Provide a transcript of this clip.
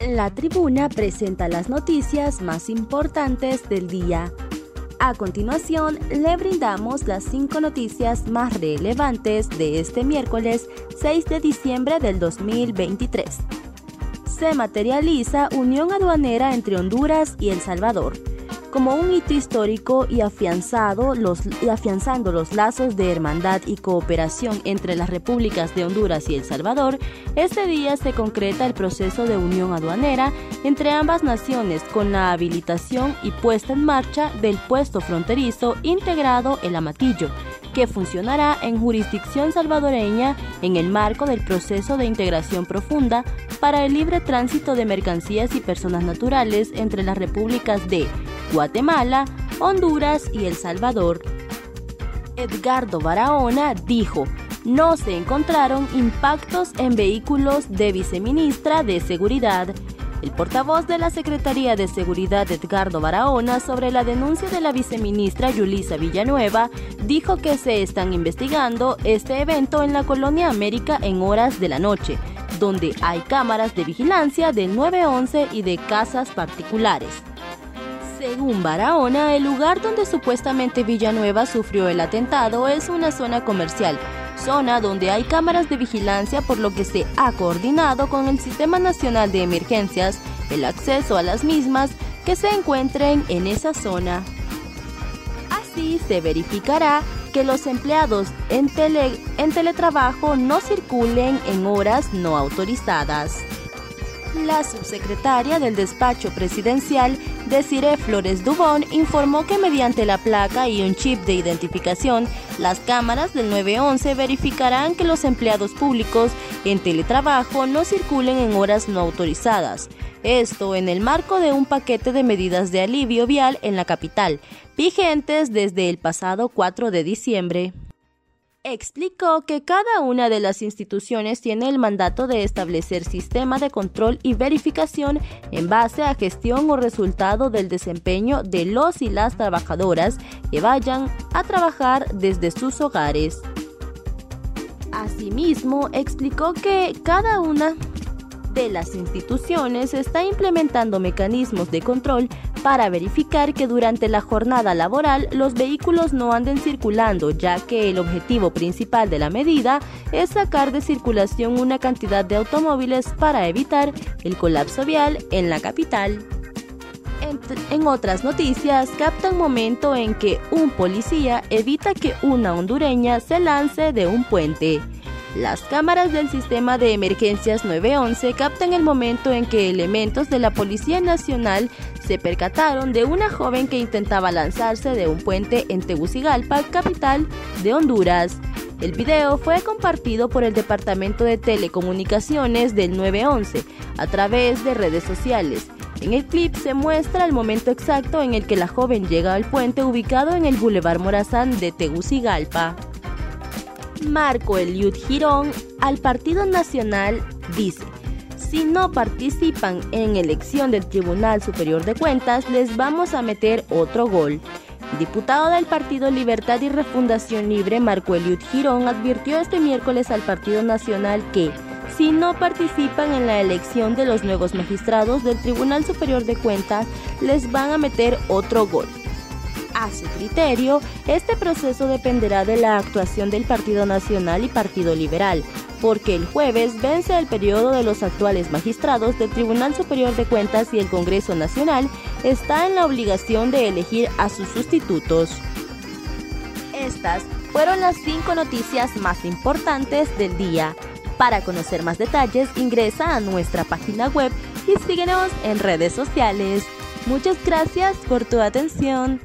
La tribuna presenta las noticias más importantes del día. A continuación, le brindamos las cinco noticias más relevantes de este miércoles 6 de diciembre del 2023. Se materializa unión aduanera entre Honduras y El Salvador como un hito histórico y, afianzado los, y afianzando los lazos de hermandad y cooperación entre las repúblicas de Honduras y El Salvador, este día se concreta el proceso de unión aduanera entre ambas naciones con la habilitación y puesta en marcha del puesto fronterizo integrado El Amatillo, que funcionará en jurisdicción salvadoreña en el marco del proceso de integración profunda para el libre tránsito de mercancías y personas naturales entre las repúblicas de Guatemala, Honduras y El Salvador. Edgardo Barahona dijo, no se encontraron impactos en vehículos de viceministra de Seguridad. El portavoz de la Secretaría de Seguridad Edgardo Barahona sobre la denuncia de la viceministra Yulisa Villanueva dijo que se están investigando este evento en la colonia América en horas de la noche, donde hay cámaras de vigilancia del 911 y de casas particulares. Según Barahona, el lugar donde supuestamente Villanueva sufrió el atentado es una zona comercial, zona donde hay cámaras de vigilancia por lo que se ha coordinado con el Sistema Nacional de Emergencias el acceso a las mismas que se encuentren en esa zona. Así se verificará que los empleados en, en teletrabajo no circulen en horas no autorizadas. La subsecretaria del despacho presidencial, Desiree Flores Dubón, informó que mediante la placa y un chip de identificación, las cámaras del 911 verificarán que los empleados públicos en teletrabajo no circulen en horas no autorizadas. Esto en el marco de un paquete de medidas de alivio vial en la capital, vigentes desde el pasado 4 de diciembre explicó que cada una de las instituciones tiene el mandato de establecer sistema de control y verificación en base a gestión o resultado del desempeño de los y las trabajadoras que vayan a trabajar desde sus hogares. Asimismo, explicó que cada una de las instituciones está implementando mecanismos de control para verificar que durante la jornada laboral los vehículos no anden circulando, ya que el objetivo principal de la medida es sacar de circulación una cantidad de automóviles para evitar el colapso vial en la capital. En, otras noticias, capta un momento en que un policía evita que una hondureña se lance de un puente. Las cámaras del sistema de emergencias 911 captan el momento en que elementos de la Policía Nacional se percataron de una joven que intentaba lanzarse de un puente en Tegucigalpa, capital de Honduras. El video fue compartido por el Departamento de Telecomunicaciones del 911 a través de redes sociales. En el clip se muestra el momento exacto en el que la joven llega al puente ubicado en el Boulevard Morazán de Tegucigalpa. Marco Eliud Girón al Partido Nacional dice, si no participan en elección del Tribunal Superior de Cuentas, les vamos a meter otro gol. diputado del Partido Libertad y Refundación Libre, Marco Eliud Girón, advirtió este miércoles al Partido Nacional que, si no participan en la elección de los nuevos magistrados del Tribunal Superior de Cuentas, les van a meter otro gol. A su criterio, este proceso dependerá de la actuación del Partido Nacional y Partido Liberal, porque el jueves vence el periodo de los actuales magistrados del Tribunal Superior de Cuentas y el Congreso Nacional está en la obligación de elegir a sus sustitutos. Estas fueron las cinco noticias más importantes del día. Para conocer más detalles, ingresa a nuestra página web y síguenos en redes sociales. Muchas gracias por tu atención.